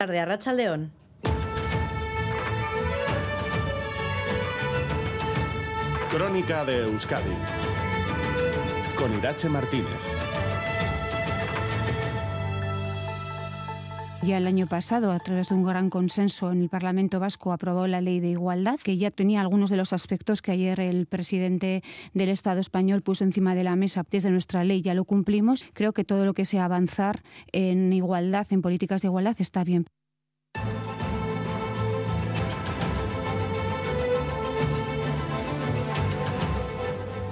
Tarde a Racha León. Crónica de Euskadi con Irache Martínez. Ya el año pasado, a través de un gran consenso en el Parlamento Vasco, aprobó la ley de igualdad, que ya tenía algunos de los aspectos que ayer el presidente del Estado español puso encima de la mesa. Desde nuestra ley ya lo cumplimos. Creo que todo lo que sea avanzar en igualdad, en políticas de igualdad, está bien.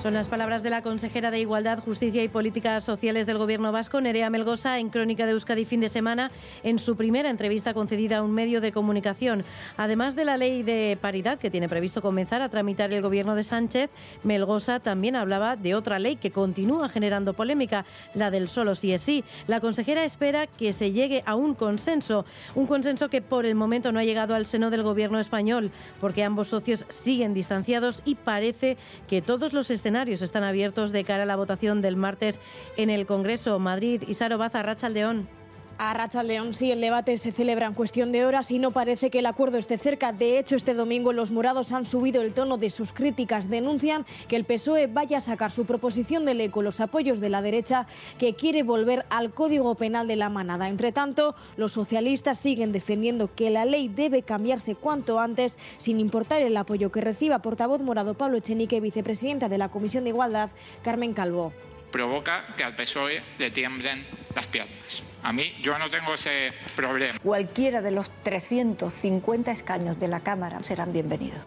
Son las palabras de la consejera de Igualdad, Justicia y Políticas Sociales del Gobierno vasco, Nerea Melgosa, en Crónica de Euskadi fin de semana, en su primera entrevista concedida a un medio de comunicación. Además de la ley de paridad que tiene previsto comenzar a tramitar el Gobierno de Sánchez, Melgosa también hablaba de otra ley que continúa generando polémica, la del solo sí es sí. La consejera espera que se llegue a un consenso, un consenso que por el momento no ha llegado al seno del Gobierno español, porque ambos socios siguen distanciados y parece que todos los escenarios están abiertos de cara a la votación del martes en el Congreso. Madrid y Saro Baza, Rachaldeón. A Racha León, sí, el debate se celebra en cuestión de horas y no parece que el acuerdo esté cerca. De hecho, este domingo los morados han subido el tono de sus críticas. Denuncian que el PSOE vaya a sacar su proposición de ley con los apoyos de la derecha que quiere volver al Código Penal de la Manada. Entre tanto, los socialistas siguen defendiendo que la ley debe cambiarse cuanto antes, sin importar el apoyo que reciba portavoz morado Pablo Echenique, vicepresidenta de la Comisión de Igualdad, Carmen Calvo. Provoca que al PSOE le tiemblen las piernas. A mí yo no tengo ese problema. Cualquiera de los 350 escaños de la Cámara serán bienvenidos.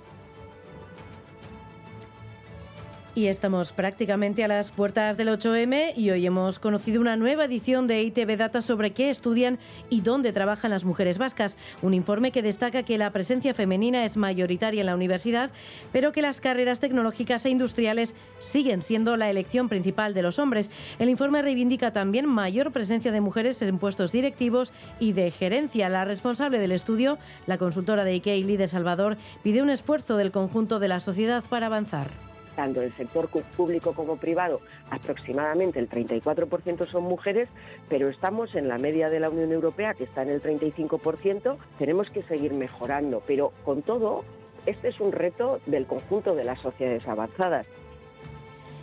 Y estamos prácticamente a las puertas del 8M y hoy hemos conocido una nueva edición de ITV Data sobre qué estudian y dónde trabajan las mujeres vascas. Un informe que destaca que la presencia femenina es mayoritaria en la universidad, pero que las carreras tecnológicas e industriales siguen siendo la elección principal de los hombres. El informe reivindica también mayor presencia de mujeres en puestos directivos y de gerencia. La responsable del estudio, la consultora de IKEA de Salvador, pide un esfuerzo del conjunto de la sociedad para avanzar tanto el sector público como privado, aproximadamente el 34% son mujeres, pero estamos en la media de la Unión Europea, que está en el 35%, tenemos que seguir mejorando, pero con todo, este es un reto del conjunto de las sociedades avanzadas.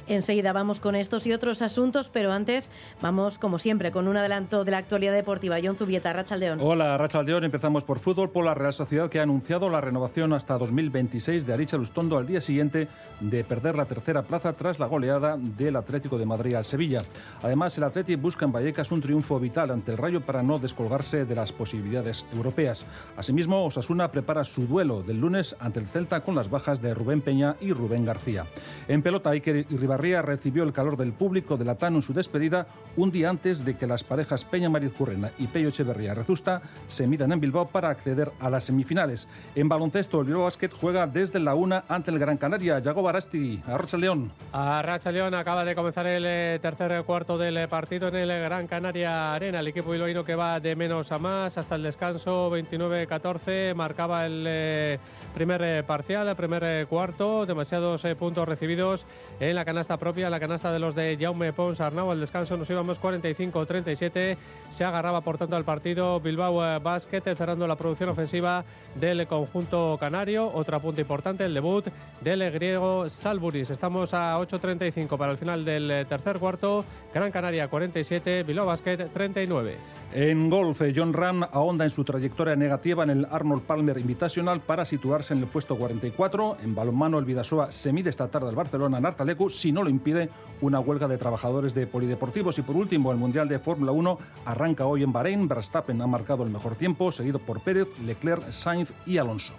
Enseguida vamos con estos y otros asuntos, pero antes vamos, como siempre, con un adelanto de la actualidad deportiva. John Zubieta, Rachaldeón. Hola, Rachaldeón. Empezamos por fútbol, por la Real Sociedad, que ha anunciado la renovación hasta 2026 de Aricha Lustondo al día siguiente de perder la tercera plaza tras la goleada del Atlético de Madrid al Sevilla. Además, el Atlético busca en Vallecas un triunfo vital ante el Rayo para no descolgarse de las posibilidades europeas. Asimismo, Osasuna prepara su duelo del lunes ante el Celta con las bajas de Rubén Peña y Rubén García. En pelota, Iker y Ribarría recibió el calor del público de la TAN en su despedida un día antes de que las parejas Peña Mariz Currena y Pello Echeverría Rezusta se midan en Bilbao para acceder a las semifinales. En baloncesto, el Bilbao Basket juega desde la una ante el Gran Canaria. Yago Barasti, Arracha León. Arracha León acaba de comenzar el eh, tercer cuarto del eh, partido en el Gran Canaria Arena. El equipo bilbaíno que va de menos a más hasta el descanso 29-14 marcaba el eh, primer parcial, el primer cuarto, demasiados puntos recibidos en la canasta propia la canasta de los de Jaume Pons Arnau. Al descanso nos íbamos 45-37. Se agarraba por tanto al partido Bilbao eh, Basket, cerrando la producción ofensiva del conjunto canario. Otro punto importante, el debut del griego Salburis. Estamos a 8.35 para el final del eh, tercer cuarto. Gran Canaria 47, Bilbao Basket 39. En golf, eh, John Ram ahonda en su trayectoria negativa en el Arnold Palmer Invitational para situarse en el puesto 44. En balonmano, el Vidasoa se mide esta tarde al Barcelona en Artalecu si no lo impide una huelga de trabajadores de polideportivos. Y por último, el Mundial de Fórmula 1 arranca hoy en Bahrein. Verstappen ha marcado el mejor tiempo, seguido por Pérez, Leclerc, Sainz y Alonso.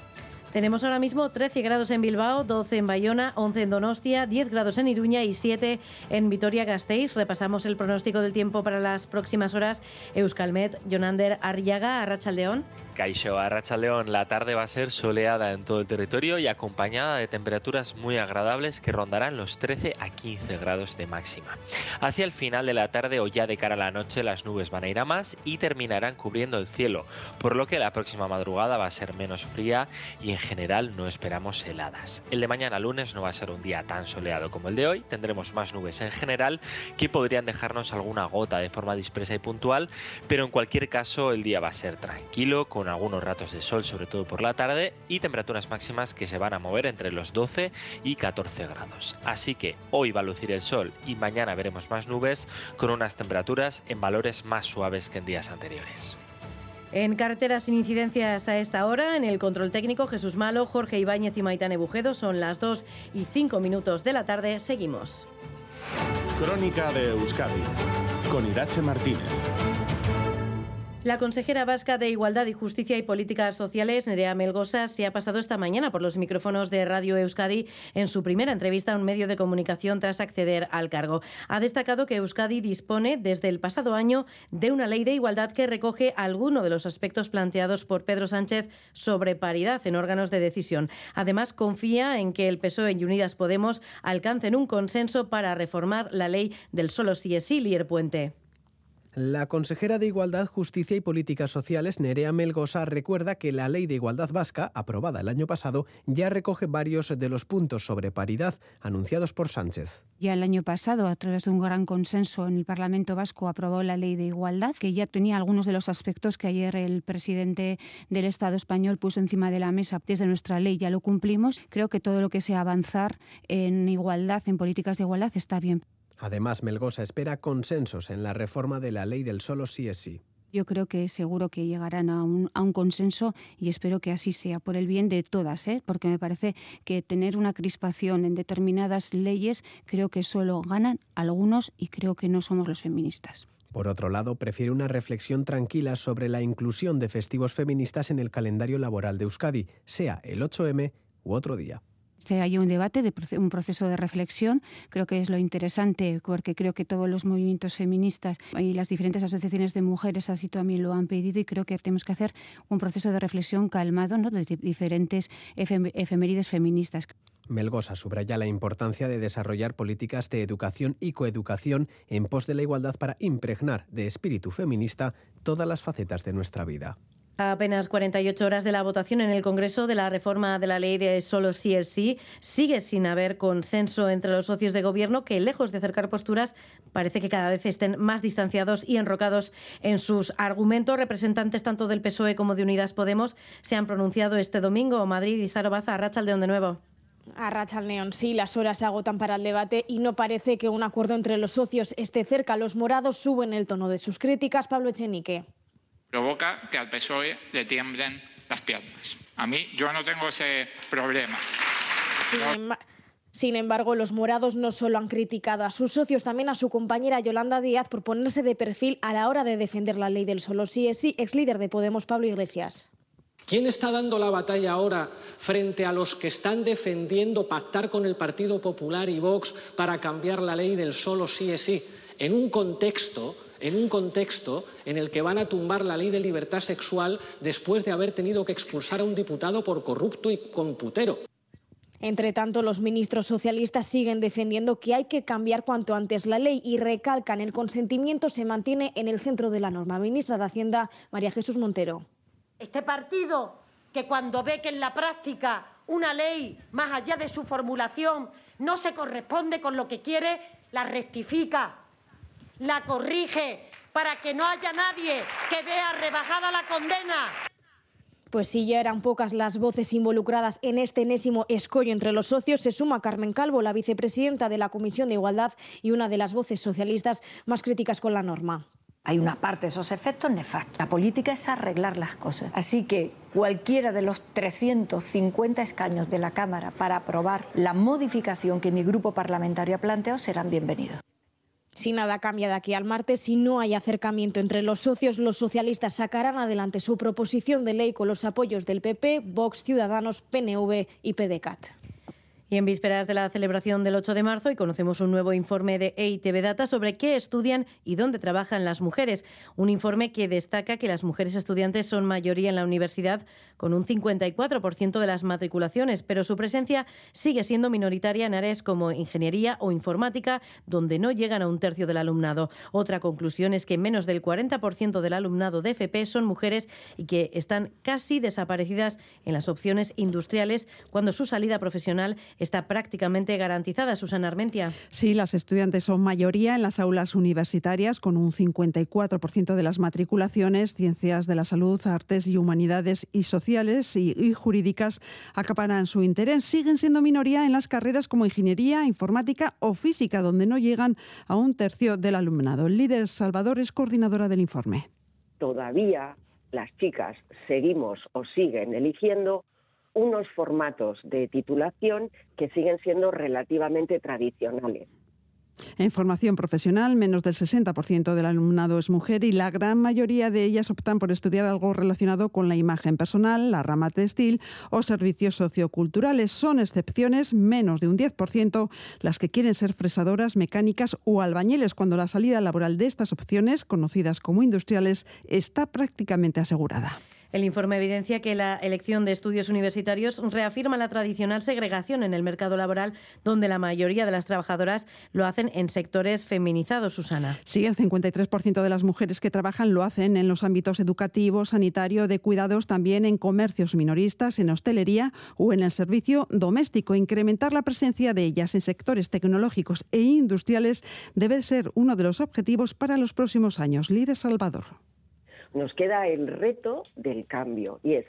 Tenemos ahora mismo 13 grados en Bilbao, 12 en Bayona, 11 en Donostia, 10 grados en Iruña y 7 en Vitoria-Gasteiz. Repasamos el pronóstico del tiempo para las próximas horas. Euskalmet, Jonander Arriaga, Arrachaldeón. Caixo, a León, la tarde va a ser soleada en todo el territorio y acompañada de temperaturas muy agradables que rondarán los 13 a 15 grados de máxima. Hacia el final de la tarde o ya de cara a la noche las nubes van a ir a más y terminarán cubriendo el cielo, por lo que la próxima madrugada va a ser menos fría y en general no esperamos heladas. El de mañana lunes no va a ser un día tan soleado como el de hoy, tendremos más nubes en general que podrían dejarnos alguna gota de forma dispersa y puntual, pero en cualquier caso el día va a ser tranquilo, con algunos ratos de sol, sobre todo por la tarde, y temperaturas máximas que se van a mover entre los 12 y 14 grados. Así que hoy va a lucir el sol y mañana veremos más nubes con unas temperaturas en valores más suaves que en días anteriores. En carreteras sin incidencias a esta hora, en el control técnico Jesús Malo, Jorge Ibáñez y Maitane Bujedo, son las 2 y 5 minutos de la tarde. Seguimos. Crónica de Euskadi con Irache Martínez. La consejera vasca de Igualdad y Justicia y Políticas Sociales, Nerea Melgosa, se ha pasado esta mañana por los micrófonos de Radio Euskadi en su primera entrevista a un medio de comunicación tras acceder al cargo. Ha destacado que Euskadi dispone desde el pasado año de una ley de igualdad que recoge alguno de los aspectos planteados por Pedro Sánchez sobre paridad en órganos de decisión. Además, confía en que el PSOE y Unidas Podemos alcancen un consenso para reformar la ley del solo sí es sí, Puente. La consejera de Igualdad, Justicia y Políticas Sociales, Nerea Melgosa, recuerda que la Ley de Igualdad Vasca, aprobada el año pasado, ya recoge varios de los puntos sobre paridad anunciados por Sánchez. Ya el año pasado, a través de un gran consenso en el Parlamento Vasco, aprobó la Ley de Igualdad, que ya tenía algunos de los aspectos que ayer el presidente del Estado español puso encima de la mesa. Desde nuestra ley ya lo cumplimos. Creo que todo lo que sea avanzar en igualdad, en políticas de igualdad, está bien. Además, Melgosa espera consensos en la reforma de la ley del solo sí es sí. Yo creo que seguro que llegarán a un, consenso y espero que así sea, por el bien de todas, ¿eh? porque me parece que tener una crispación en determinadas leyes creo que solo ganan algunos y creo que no somos los feministas. Por otro lado, prefiere una reflexión tranquila sobre la inclusión de festivos feministas en el calendario laboral de Euskadi, sea el 8M u otro día hay un debate, de, un proceso de reflexión. Creo que es lo interesante, porque creo que todos los movimientos feministas y las diferentes asociaciones de mujeres así también lo han pedido y creo que tenemos que hacer un proceso de reflexión calmado ¿no? de diferentes efemérides feministas. Melgosa subraya la importancia de desarrollar políticas de educación y coeducación en pos de la igualdad para impregnar de espíritu feminista todas las facetas de nuestra vida. A apenas 48 horas de la votación en el Congreso de la reforma de la ley de solo sí es sí, sigue sin haber consenso entre los socios de gobierno que, lejos de acercar posturas, parece que cada vez estén más distanciados y enrocados en sus argumentos. Representantes tanto del PSOE como de Unidas Podemos se han pronunciado este domingo. Madrid y Sarobaza, Rachaldeón de nuevo. A Rachaldeón, sí, las horas se agotan para el debate y no parece que un acuerdo entre los socios esté cerca. Los morados suben el tono de sus críticas. Pablo Echenique provoca que al PSOE le tiemblen las piernas. A mí yo no tengo ese problema. Sin, embargo, los morados no solo han criticado a sus socios, también a su compañera Yolanda Díaz por ponerse de perfil a la hora de defender la ley del solo sí es sí, ex líder de Podemos, Pablo Iglesias. ¿Quién está dando la batalla ahora frente a los que están defendiendo pactar con el Partido Popular y Vox para cambiar la ley del solo sí es sí? En un contexto en un contexto en el que van a tumbar la ley de libertad sexual después de haber tenido que expulsar a un diputado por corrupto y computero. Entre tanto, los ministros socialistas siguen defendiendo que hay que cambiar cuanto antes la ley y recalcan el consentimiento se mantiene en el centro de la norma. Ministra de Hacienda, María Jesús Montero. Este partido que cuando ve que en la práctica una ley, más allá de su formulación, no se corresponde con lo que quiere, la rectifica la corrige para que no haya nadie que vea rebajada la condena. Pues si ya eran pocas las voces involucradas en este enésimo escollo entre los socios, se suma Carmen Calvo, la vicepresidenta de la Comisión de Igualdad y una de las voces socialistas más críticas con la norma. Hay una parte de esos efectos nefastos. La política es arreglar las cosas. Así que cualquiera de los 350 escaños de la Cámara para aprobar la modificación que mi grupo parlamentario ha planteado serán bienvenidos. Si nada cambia de aquí al martes, si no hay acercamiento entre los socios, los socialistas sacarán adelante su proposición de ley con los apoyos del PP, Vox, Ciudadanos, PNV y PDCAT. Y en vísperas de la celebración del 8 de marzo, y conocemos un nuevo informe de EITB Data sobre qué estudian y dónde trabajan las mujeres. Un informe que destaca que las mujeres estudiantes son mayoría en la universidad, con un 54% de las matriculaciones, pero su presencia sigue siendo minoritaria en áreas como ingeniería o informática, donde no llegan a un tercio del alumnado. Otra conclusión es que menos del 40% del alumnado de FP son mujeres y que están casi desaparecidas en las opciones industriales cuando su salida profesional está prácticamente garantizada. Susana Armentia. Sí, las estudiantes son mayoría en las aulas universitarias, con un 54% de las matriculaciones. Ciencias de la salud, artes y humanidades y sociales y, y jurídicas acaparan su interés. Siguen siendo minoría en las carreras como ingeniería, informática o física, donde no llegan a un tercio del alumnado. El líder Salvador es coordinadora del informe. Todavía las chicas seguimos o siguen eligiendo unos formatos de titulación que siguen siendo relativamente tradicionales. En formación profesional, menos del 60% del alumnado es mujer y la gran mayoría de ellas optan por estudiar algo relacionado con la imagen personal, la rama textil o servicios socioculturales. Son excepciones, menos de un 10%, las que quieren ser fresadoras, mecánicas o albañiles, cuando la salida laboral de estas opciones, conocidas como industriales, está prácticamente asegurada. El informe evidencia que la elección de estudios universitarios reafirma la tradicional segregación en el mercado laboral, donde la mayoría de las trabajadoras lo hacen en sectores feminizados, Susana. Sí, el 53% de las mujeres que trabajan lo hacen en los ámbitos educativo, sanitario, de cuidados, también en comercios minoristas, en hostelería o en el servicio doméstico. Incrementar la presencia de ellas en sectores tecnológicos e industriales debe ser uno de los objetivos para los próximos años. Líder Salvador nos queda el reto del cambio y es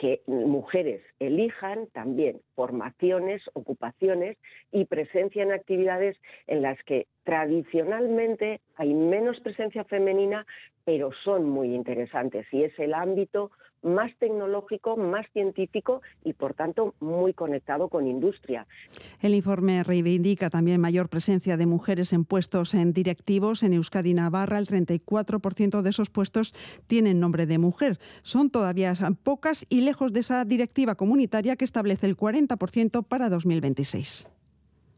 que mujeres elijan también formaciones, ocupaciones y presencia en actividades en las que tradicionalmente hay menos presencia femenina, pero son muy interesantes y es el ámbito más tecnológico, más científico y, por tanto, muy conectado con industria. El informe reivindica también mayor presencia de mujeres en puestos en directivos. En Euskadi Navarra, el 34% de esos puestos tienen nombre de mujer. Son todavía pocas y lejos de esa directiva comunitaria que establece el 40% para 2026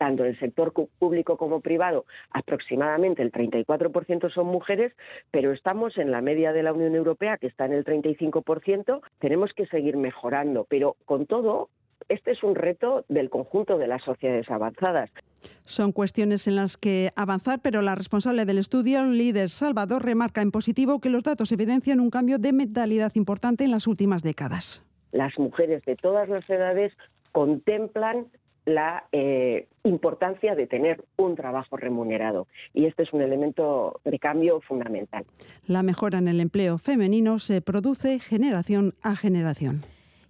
tanto en el sector público como privado, aproximadamente el 34% son mujeres, pero estamos en la media de la Unión Europea, que está en el 35%. Tenemos que seguir mejorando, pero con todo, este es un reto del conjunto de las sociedades avanzadas. Son cuestiones en las que avanzar, pero la responsable del estudio, líder Salvador, remarca en positivo que los datos evidencian un cambio de mentalidad importante en las últimas décadas. Las mujeres de todas las edades contemplan la eh, importancia de tener un trabajo remunerado. Y este es un elemento de cambio fundamental. La mejora en el empleo femenino se produce generación a generación.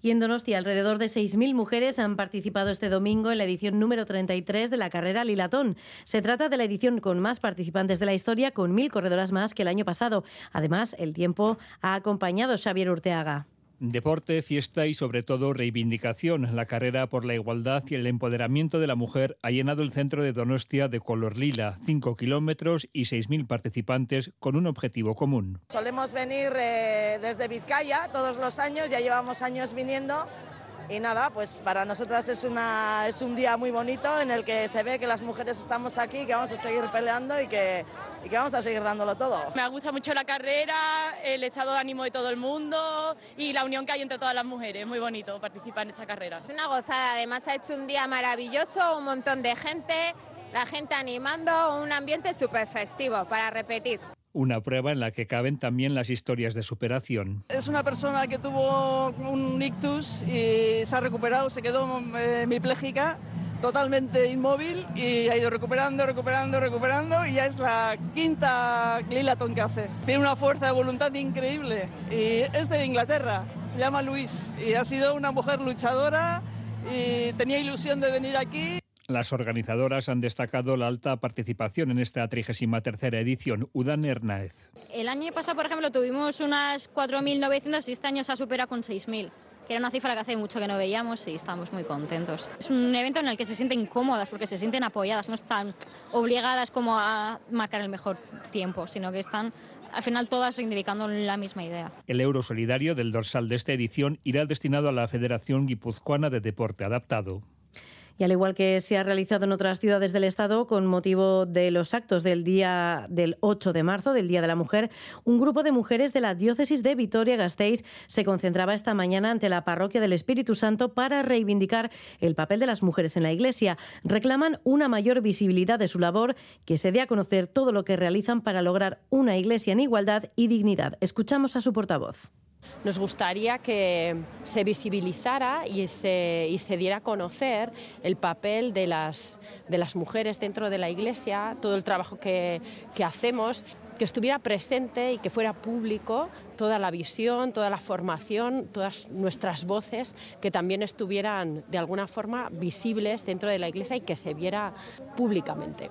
Y en Donostia, alrededor de 6.000 mujeres han participado este domingo en la edición número 33 de la carrera Lilatón. Se trata de la edición con más participantes de la historia, con mil corredoras más que el año pasado. Además, el tiempo ha acompañado a Xavier Urteaga. Deporte, fiesta y sobre todo reivindicación. La carrera por la igualdad y el empoderamiento de la mujer ha llenado el centro de Donostia de color lila, 5 kilómetros y 6.000 participantes con un objetivo común. Solemos venir eh, desde Vizcaya todos los años, ya llevamos años viniendo y nada, pues para nosotras es, una, es un día muy bonito en el que se ve que las mujeres estamos aquí, que vamos a seguir peleando y que, y que vamos a seguir dándolo todo. Me gusta mucho la carrera, el estado de ánimo de todo el mundo y la unión que hay entre todas las mujeres. Muy bonito participar en esta carrera. Es una gozada, además ha hecho un día maravilloso, un montón de gente, la gente animando, un ambiente súper festivo para repetir. Una prueba en la que caben también las historias de superación. Es una persona que tuvo un ictus y se ha recuperado, se quedó eh, totalmente inmóvil y ha ido recuperando, recuperando, recuperando y ya es la quinta Lilaton que hace. Tiene una fuerza de voluntad increíble y es de Inglaterra, se llama Luis y ha sido una mujer luchadora y tenía ilusión de venir aquí. Las organizadoras han destacado la alta participación en esta 33 edición. Udan Hernáez. El año pasado, por ejemplo, tuvimos unas 4.900 y este año se ha superado con 6.000 que era una cifra que hace mucho que no veíamos y estamos muy contentos. Es un evento en el que se sienten cómodas porque se sienten apoyadas, no están obligadas como a marcar el mejor tiempo, sino que están al final todas reivindicando la misma idea. El euro solidario del dorsal de esta edición irá destinado a la Federación Guipuzcoana de Deporte Adaptado. Y al igual que se ha realizado en otras ciudades del Estado con motivo de los actos del día del 8 de marzo, del Día de la Mujer, un grupo de mujeres de la diócesis de Vitoria-Gasteiz se concentraba esta mañana ante la parroquia del Espíritu Santo para reivindicar el papel de las mujeres en la Iglesia. Reclaman una mayor visibilidad de su labor, que se dé a conocer todo lo que realizan para lograr una Iglesia en igualdad y dignidad. Escuchamos a su portavoz nos gustaría que se visibilizara y se, y se diera a conocer el papel de las, de las mujeres dentro de la Iglesia, todo el trabajo que, que hacemos que estuviera presente y que fuera público toda la visión, toda la formación, todas nuestras voces, que también estuvieran de alguna forma visibles dentro de la Iglesia y que se viera públicamente.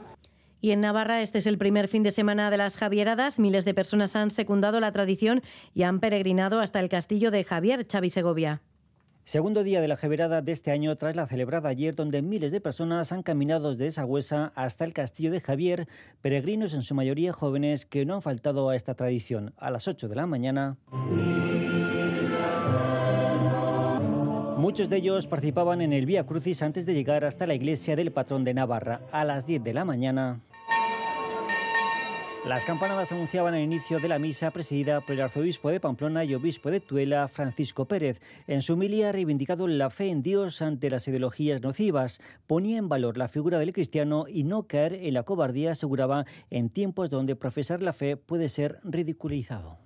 Y en Navarra este es el primer fin de semana de las Javieradas. Miles de personas han secundado la tradición y han peregrinado hasta el castillo de Javier Xavi Segovia. Segundo día de la Javierada de este año tras la celebrada ayer donde miles de personas han caminado desde Sagüesa hasta el castillo de Javier, peregrinos en su mayoría jóvenes que no han faltado a esta tradición. A las 8 de la mañana. Muchos de ellos participaban en el Vía Crucis antes de llegar hasta la iglesia del patrón de Navarra. A las 10 de la mañana. Las campanadas anunciaban el inicio de la misa presidida por el arzobispo de Pamplona y obispo de Tuela, Francisco Pérez. En su humilía reivindicado la fe en Dios ante las ideologías nocivas. Ponía en valor la figura del cristiano y no caer en la cobardía, aseguraba, en tiempos donde profesar la fe puede ser ridiculizado.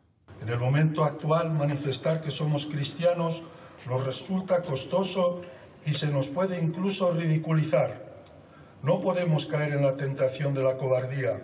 En el momento actual, manifestar que somos cristianos nos resulta costoso y se nos puede incluso ridiculizar. No podemos caer en la tentación de la cobardía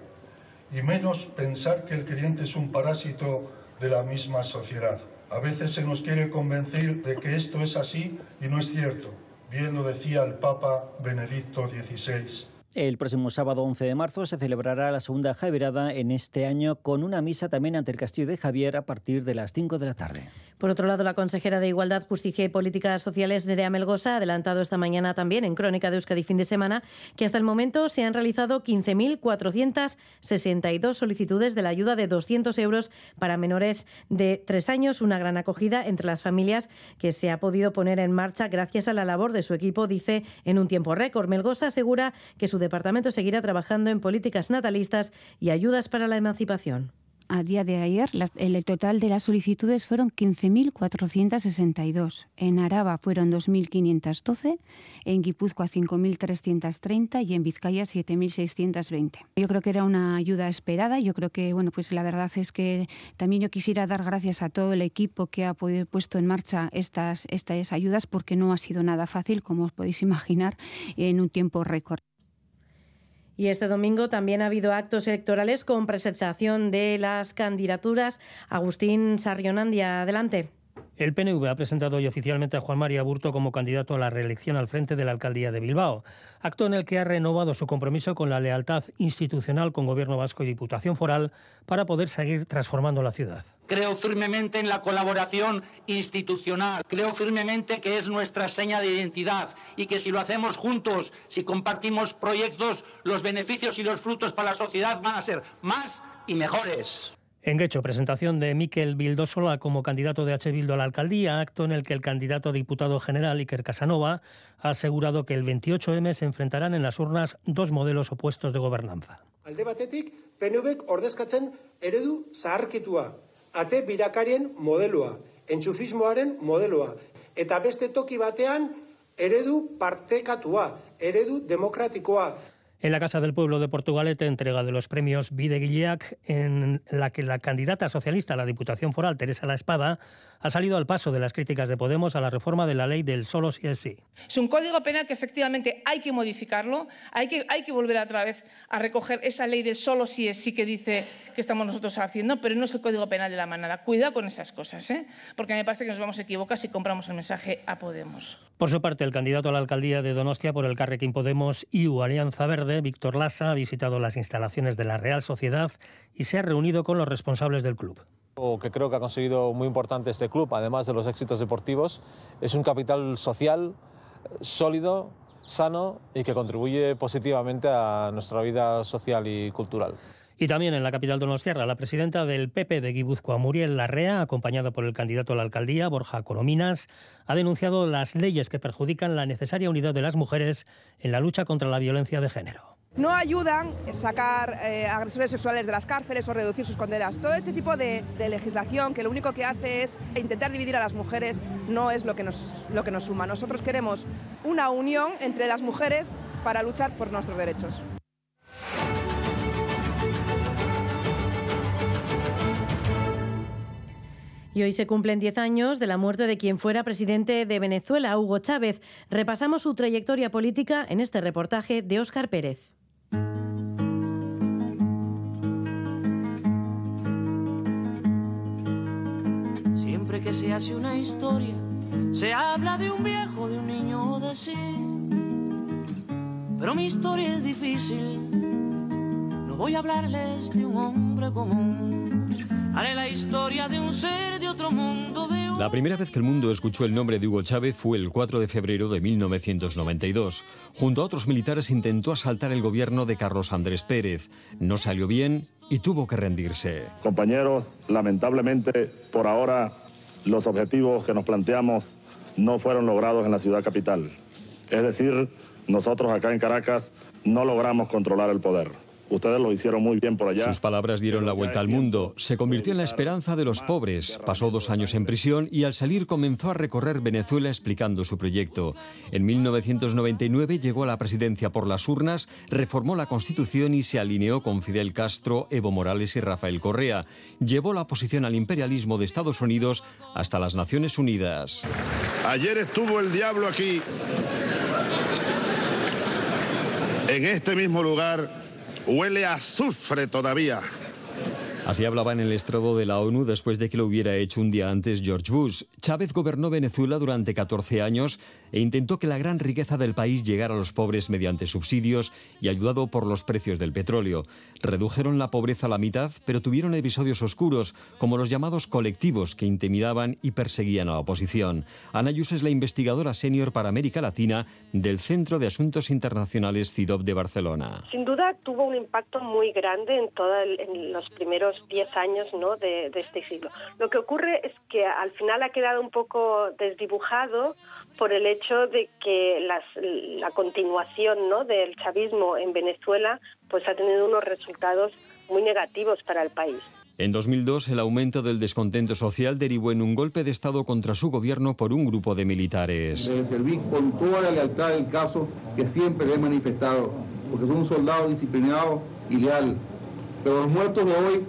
y menos pensar que el creyente es un parásito de la misma sociedad. A veces se nos quiere convencer de que esto es así y no es cierto. Bien lo decía el Papa Benedicto XVI. El próximo sábado 11 de marzo se celebrará la segunda Javierada en este año con una misa también ante el Castillo de Javier a partir de las 5 de la tarde. Por otro lado, la consejera de Igualdad, Justicia y Políticas Sociales, Nerea Melgosa, ha adelantado esta mañana también en Crónica de Euskadi fin de semana que hasta el momento se han realizado 15.462 solicitudes de la ayuda de 200 euros para menores de tres años, una gran acogida entre las familias que se ha podido poner en marcha gracias a la labor de su equipo, dice, en un tiempo récord. Melgosa asegura que su departamento seguirá trabajando en políticas natalistas y ayudas para la emancipación a día de ayer, el total de las solicitudes fueron 15.462. En Araba fueron 2.512, en Guipúzcoa 5.330 y en Vizcaya 7.620. Yo creo que era una ayuda esperada. Yo creo que, bueno, pues la verdad es que también yo quisiera dar gracias a todo el equipo que ha puesto en marcha estas, estas ayudas porque no ha sido nada fácil, como os podéis imaginar, en un tiempo récord. Y este domingo también ha habido actos electorales con presentación de las candidaturas. Agustín Sarrionandia, adelante. El PNV ha presentado hoy oficialmente a Juan María Burto como candidato a la reelección al frente de la alcaldía de Bilbao, acto en el que ha renovado su compromiso con la lealtad institucional con Gobierno Vasco y Diputación Foral para poder seguir transformando la ciudad. Creo firmemente en la colaboración institucional, creo firmemente que es nuestra seña de identidad y que si lo hacemos juntos, si compartimos proyectos, los beneficios y los frutos para la sociedad van a ser más y mejores. En Guecho, presentación de Miquel Bildosola como candidato de H. Bildo a la alcaldía, acto en el que el candidato a diputado general Iker Casanova ha asegurado que el 28M se enfrentarán en las urnas dos modelos opuestos de gobernanza. Alde batetik, PNVek ordezkatzen eredu zaharkitua, ate birakarien modeloa, enchufismoaren modeloa, eta beste toki batean eredu partekatua, eredu demokratikoa, en la Casa del Pueblo de Portugalete, entrega de los premios Videguillac, en la que la candidata socialista a la Diputación Foral, Teresa La Espada, ha salido al paso de las críticas de Podemos a la reforma de la ley del solo si es sí. Es un código penal que efectivamente hay que modificarlo, hay que, hay que volver otra vez a recoger esa ley del solo si es sí que dice que estamos nosotros haciendo, pero no es el código penal de la manada. Cuidado con esas cosas, ¿eh? porque me parece que nos vamos a equivocar si compramos el mensaje a Podemos. Por su parte, el candidato a la alcaldía de Donostia por el Carrequín Podemos y Alianza Verde, Víctor Lassa, ha visitado las instalaciones de la Real Sociedad y se ha reunido con los responsables del club que creo que ha conseguido muy importante este club, además de los éxitos deportivos, es un capital social sólido, sano y que contribuye positivamente a nuestra vida social y cultural. Y también en la capital donostiarra, la presidenta del PP de Guipúzcoa, Muriel Larrea, acompañada por el candidato a la alcaldía, Borja Corominas, ha denunciado las leyes que perjudican la necesaria unidad de las mujeres en la lucha contra la violencia de género. No ayudan a sacar eh, agresores sexuales de las cárceles o reducir sus condenas. Todo este tipo de, de, legislación que lo único que hace es intentar dividir a las mujeres no es lo que, nos, lo que nos suma. Nosotros queremos una unión entre las mujeres para luchar por nuestros derechos. Y hoy se cumplen 10 años de la muerte de quien fuera presidente de Venezuela, Hugo Chávez. Repasamos su trayectoria política en este reportaje de Óscar Pérez. Siempre que se hace una historia, se habla de un viejo, de un niño, de sí. Pero mi historia es difícil. No voy a hablarles de un hombre común. Haré la historia de un ser de otro mundo. De la primera vez que el mundo escuchó el nombre de Hugo Chávez fue el 4 de febrero de 1992. Junto a otros militares intentó asaltar el gobierno de Carlos Andrés Pérez. No salió bien y tuvo que rendirse. Compañeros, lamentablemente por ahora los objetivos que nos planteamos no fueron logrados en la ciudad capital. Es decir, nosotros acá en Caracas no logramos controlar el poder. Ustedes lo hicieron muy bien por allá. Sus palabras dieron la vuelta al mundo. Se convirtió en la esperanza de los pobres. Pasó dos años en prisión y al salir comenzó a recorrer Venezuela explicando su proyecto. En 1999 llegó a la presidencia por las urnas, reformó la Constitución y se alineó con Fidel Castro, Evo Morales y Rafael Correa. Llevó la oposición al imperialismo de Estados Unidos hasta las Naciones Unidas. Ayer estuvo el diablo aquí. En este mismo lugar Huele a azufre todavía. Así hablaba en el estrado de la ONU después de que lo hubiera hecho un día antes George Bush. Chávez gobernó Venezuela durante 14 años e intentó que la gran riqueza del país llegara a los pobres mediante subsidios y ayudado por los precios del petróleo. Redujeron la pobreza a la mitad, pero tuvieron episodios oscuros, como los llamados colectivos que intimidaban y perseguían a la oposición. Ana Ayuso es la investigadora senior para América Latina del Centro de Asuntos Internacionales CIDOB de Barcelona. Sin duda tuvo un impacto muy grande en, toda en los primeros 10 años ¿no? de, de, este siglo. Lo que ocurre es que al final ha quedado un poco desdibujado por el hecho de que las, la continuación ¿no? del chavismo en Venezuela pues ha tenido unos resultados muy negativos para el país. En 2002, el aumento del descontento social derivó en un golpe de Estado contra su gobierno por un grupo de militares. Debe servir con toda la lealtad del caso que siempre he manifestado, porque son un soldado disciplinado y leal. Pero los muertos de hoy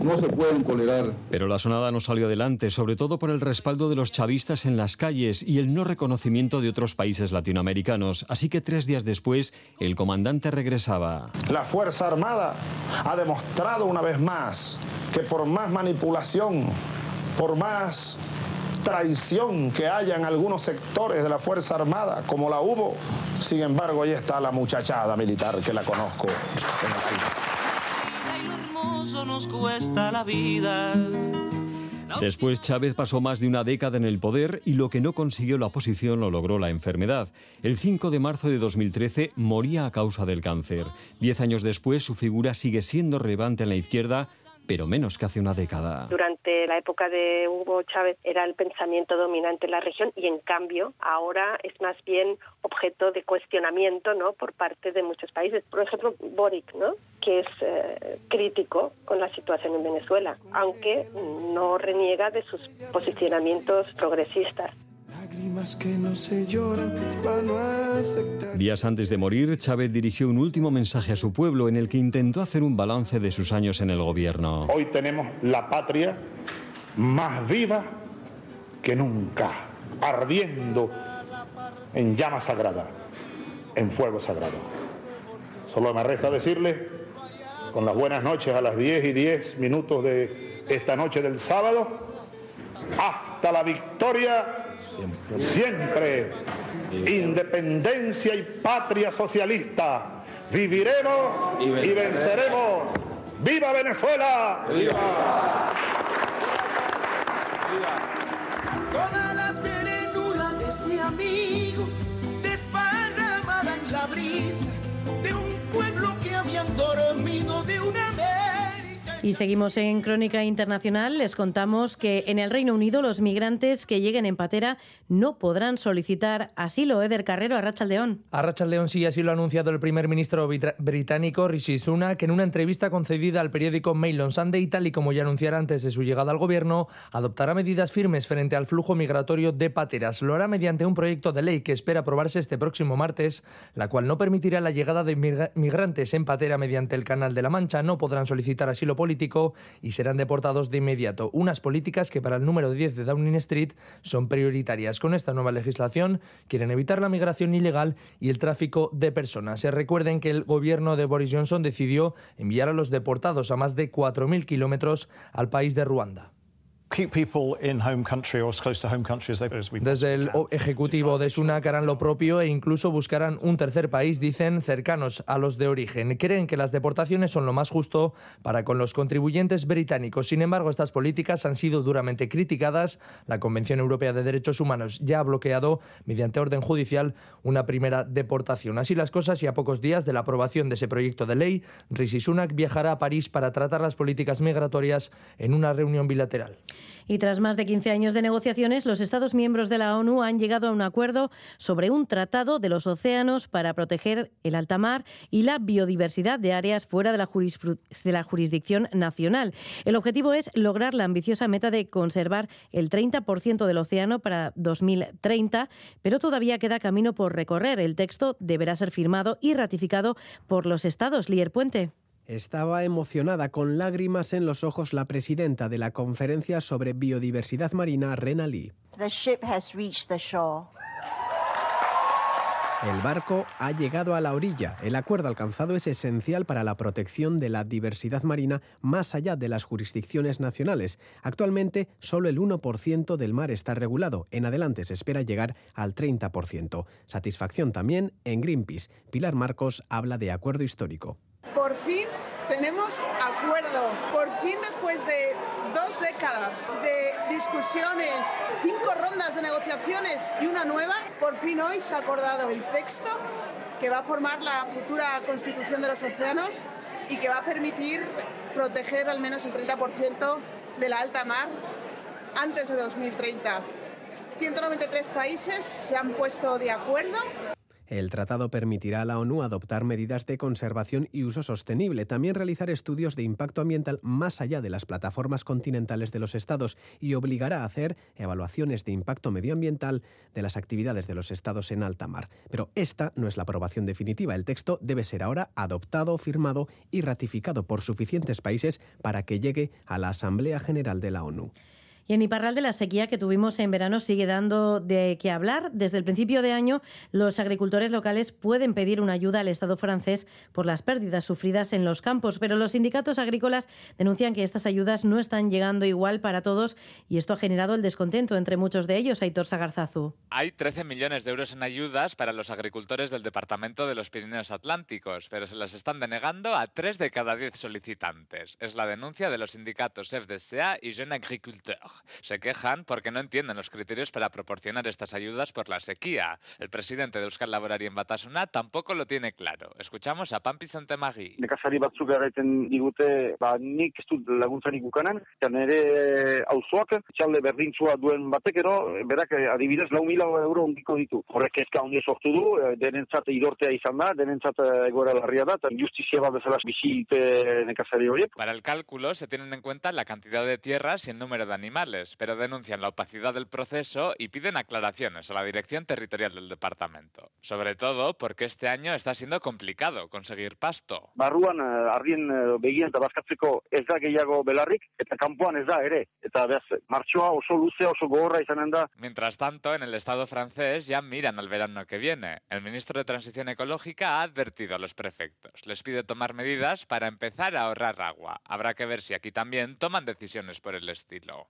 no se pueden tolerar. Pero la sonada no salió adelante, sobre todo por el respaldo de los chavistas en las calles y el no reconocimiento de otros países latinoamericanos. Así que tres días después, el comandante regresaba. La Fuerza Armada ha demostrado una vez más que por más manipulación, por más traición que haya en algunos sectores de la Fuerza Armada, como la hubo, sin embargo, ahí está la muchachada militar que la conozco en el aire nos cuesta la vida. Después Chávez pasó más de una década en el poder y lo que no consiguió la oposición lo logró la enfermedad. El 5 de marzo de 2013 moría a causa del cáncer. Diez años después su figura sigue siendo relevante en la izquierda pero menos que hace una década. Durante la época de Hugo Chávez era el pensamiento dominante en la región y en cambio ahora es más bien objeto de cuestionamiento ¿no? por parte de muchos países. Por ejemplo, Boric, ¿no? que es eh, crítico con la situación en Venezuela, aunque no reniega de sus posicionamientos progresistas. Que no se lloran Días antes de morir, Chávez dirigió un último mensaje a su pueblo en el que intentó hacer un balance de sus años en el gobierno. Hoy tenemos la patria más viva que nunca, ardiendo en llama sagrada, en fuego sagrado. Solo me resta decirle, con las buenas noches a las 10 y 10 minutos de esta noche del sábado, hasta la victoria Siempre. Independencia y patria socialista. Viviremos y venceremos. ¡Viva Venezuela! ¡Viva! Toda la ternura de este amigo desparramada en la brisa de un pueblo que habían dormido de una y seguimos en Crónica Internacional. Les contamos que en el Reino Unido los migrantes que lleguen en patera no podrán solicitar asilo. Eder Carrero, Arrachaldeón. Arrachaldeón sí, así lo ha anunciado el primer ministro británico Rishi Sunak en una entrevista concedida al periódico Mail on Sunday, tal y como ya anunciara antes de su llegada al gobierno, adoptará medidas firmes frente al flujo migratorio de pateras. Lo hará mediante un proyecto de ley que espera aprobarse este próximo martes, la cual no permitirá la llegada de migrantes en patera mediante el Canal de la Mancha. No podrán solicitar asilo político y serán deportados de inmediato. Unas políticas que para el número 10 de Downing Street son prioritarias. Con esta nueva legislación quieren evitar la migración ilegal y el tráfico de personas. Se recuerden que el gobierno de Boris Johnson decidió enviar a los deportados a más de 4.000 kilómetros al país de Ruanda. Desde el ejecutivo de Sunak harán lo propio e incluso buscarán un tercer país, dicen, cercanos a los de origen. Creen que las deportaciones son lo más justo para con los contribuyentes británicos. Sin embargo, estas políticas han sido duramente criticadas. La Convención Europea de Derechos Humanos ya ha bloqueado, mediante orden judicial, una primera deportación. Así las cosas y a pocos días de la aprobación de ese proyecto de ley, Rishi Sunak viajará a París para tratar las políticas migratorias en una reunión bilateral. Y tras más de 15 años de negociaciones, los Estados miembros de la ONU han llegado a un acuerdo sobre un tratado de los océanos para proteger el alta mar y la biodiversidad de áreas fuera de la, de la jurisdicción nacional. El objetivo es lograr la ambiciosa meta de conservar el 30% del océano para 2030, pero todavía queda camino por recorrer. El texto deberá ser firmado y ratificado por los Estados. Lier Puente. Estaba emocionada con lágrimas en los ojos la presidenta de la conferencia sobre biodiversidad marina, Rena Lee. El barco ha llegado a la orilla. El acuerdo alcanzado es esencial para la protección de la diversidad marina más allá de las jurisdicciones nacionales. Actualmente, solo el 1% del mar está regulado. En adelante se espera llegar al 30%. Satisfacción también en Greenpeace. Pilar Marcos habla de acuerdo histórico. Por fin. Por fin después de dos décadas de discusiones, cinco rondas de negociaciones y una nueva, por fin hoy se ha acordado el texto que va a formar la futura constitución de los océanos y que va a permitir proteger al menos el 30% de la alta mar antes de 2030. 193 países se han puesto de acuerdo el tratado permitirá a la ONU adoptar medidas de conservación y uso sostenible, también realizar estudios de impacto ambiental más allá de las plataformas continentales de los estados y obligará a hacer evaluaciones de impacto medioambiental de las actividades de los estados en alta mar. Pero esta no es la aprobación definitiva. El texto debe ser ahora adoptado, firmado y ratificado por suficientes países para que llegue a la Asamblea General de la ONU. Y en Iparral de la sequía que tuvimos en verano sigue dando de qué hablar. Desde el principio de año, los agricultores locales pueden pedir una ayuda al Estado francés por las pérdidas sufridas en los campos, pero los sindicatos agrícolas denuncian que estas ayudas no están llegando igual para todos y esto ha generado el descontento entre muchos de ellos. Aitor Sagarzazu. Hay 13 millones de euros en ayudas para los agricultores del Departamento de los Pirineos Atlánticos, pero se las están denegando a 3 de cada 10 solicitantes. Es la denuncia de los sindicatos FDSA y Jeune Agriculteur. Se quejan porque no entienden los criterios para proporcionar estas ayudas por la sequía. El presidente de Euskal Laborari en Batasuna tampoco lo tiene claro. Escuchamos a Pampi Santemagui. Nekazari batzuk erraiten digute, ba, nik ez dut laguntzarik ukanen, eta nire auzoak, txalde berdintzua duen batekero, berak adibidez lau mila euro ondiko ditu. Horrek ezka ondi sortu du, eh, denentzat idortea izan da, denentzat eh, egora larria da, eta justizia bat bezala bizite nekazari horiek. Para el cálculo se tienen en cuenta la cantidad de tierras y el número de animales pero denuncian la opacidad del proceso y piden aclaraciones a la Dirección Territorial del Departamento. Sobre todo porque este año está siendo complicado conseguir pasto. Barruan eh, ardien eh, begien eta bazkatzeko ez da gehiago belarrik, eta kanpoan ez da ere. Eta martxoa oso luzea, oso gogorra izanen da. Mientras tanto, en el Estado francés ya miran al verano que viene. El ministro de Transición Ecológica ha advertido a los prefectos. Les pide tomar medidas para empezar a ahorrar agua. Habrá que ver si aquí también toman decisiones por el estilo.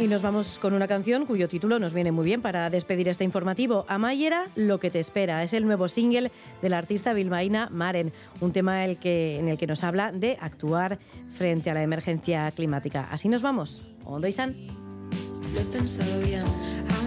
Y nos vamos con una canción cuyo título nos viene muy bien para despedir este informativo. Amayera, lo que te espera. Es el nuevo single de la artista bilbaína Maren, un tema el que, en el que nos habla de actuar frente a la emergencia climática. Así nos vamos. Bien. Aún tengo